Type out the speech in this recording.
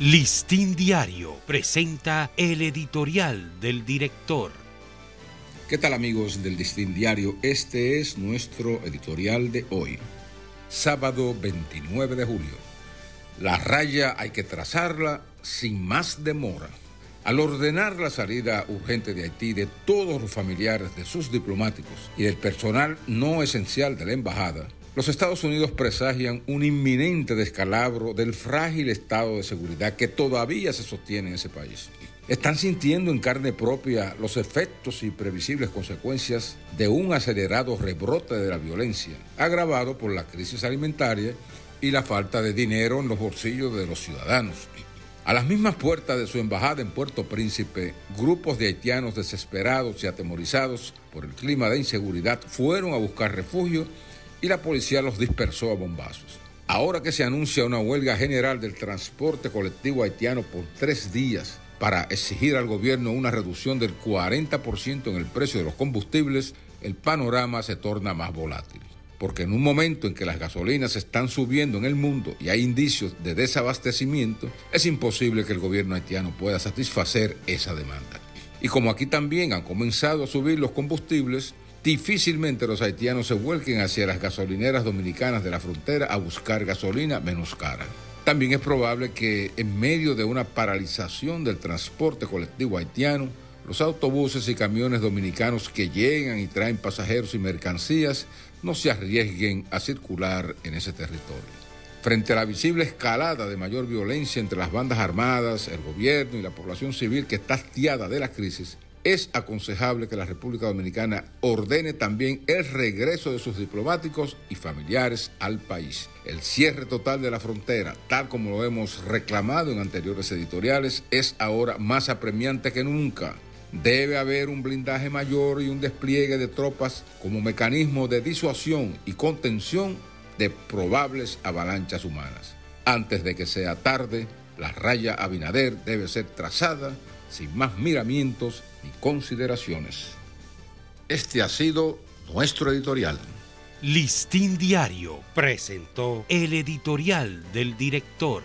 Listín Diario presenta el editorial del director. ¿Qué tal amigos del Listín Diario? Este es nuestro editorial de hoy, sábado 29 de julio. La raya hay que trazarla sin más demora. Al ordenar la salida urgente de Haití de todos los familiares de sus diplomáticos y del personal no esencial de la embajada, los Estados Unidos presagian un inminente descalabro del frágil estado de seguridad que todavía se sostiene en ese país. Están sintiendo en carne propia los efectos y previsibles consecuencias de un acelerado rebrote de la violencia, agravado por la crisis alimentaria y la falta de dinero en los bolsillos de los ciudadanos. A las mismas puertas de su embajada en Puerto Príncipe, grupos de haitianos desesperados y atemorizados por el clima de inseguridad fueron a buscar refugio y la policía los dispersó a bombazos. Ahora que se anuncia una huelga general del transporte colectivo haitiano por tres días para exigir al gobierno una reducción del 40% en el precio de los combustibles, el panorama se torna más volátil. Porque en un momento en que las gasolinas están subiendo en el mundo y hay indicios de desabastecimiento, es imposible que el gobierno haitiano pueda satisfacer esa demanda. Y como aquí también han comenzado a subir los combustibles, difícilmente los haitianos se vuelquen hacia las gasolineras dominicanas de la frontera a buscar gasolina menos cara. También es probable que en medio de una paralización del transporte colectivo haitiano, los autobuses y camiones dominicanos que llegan y traen pasajeros y mercancías no se arriesguen a circular en ese territorio. Frente a la visible escalada de mayor violencia entre las bandas armadas, el gobierno y la población civil que está hastiada de la crisis, es aconsejable que la República Dominicana ordene también el regreso de sus diplomáticos y familiares al país. El cierre total de la frontera, tal como lo hemos reclamado en anteriores editoriales, es ahora más apremiante que nunca. Debe haber un blindaje mayor y un despliegue de tropas como mecanismo de disuasión y contención de probables avalanchas humanas. Antes de que sea tarde, la raya Abinader debe ser trazada sin más miramientos ni consideraciones. Este ha sido nuestro editorial. Listín Diario presentó el editorial del director.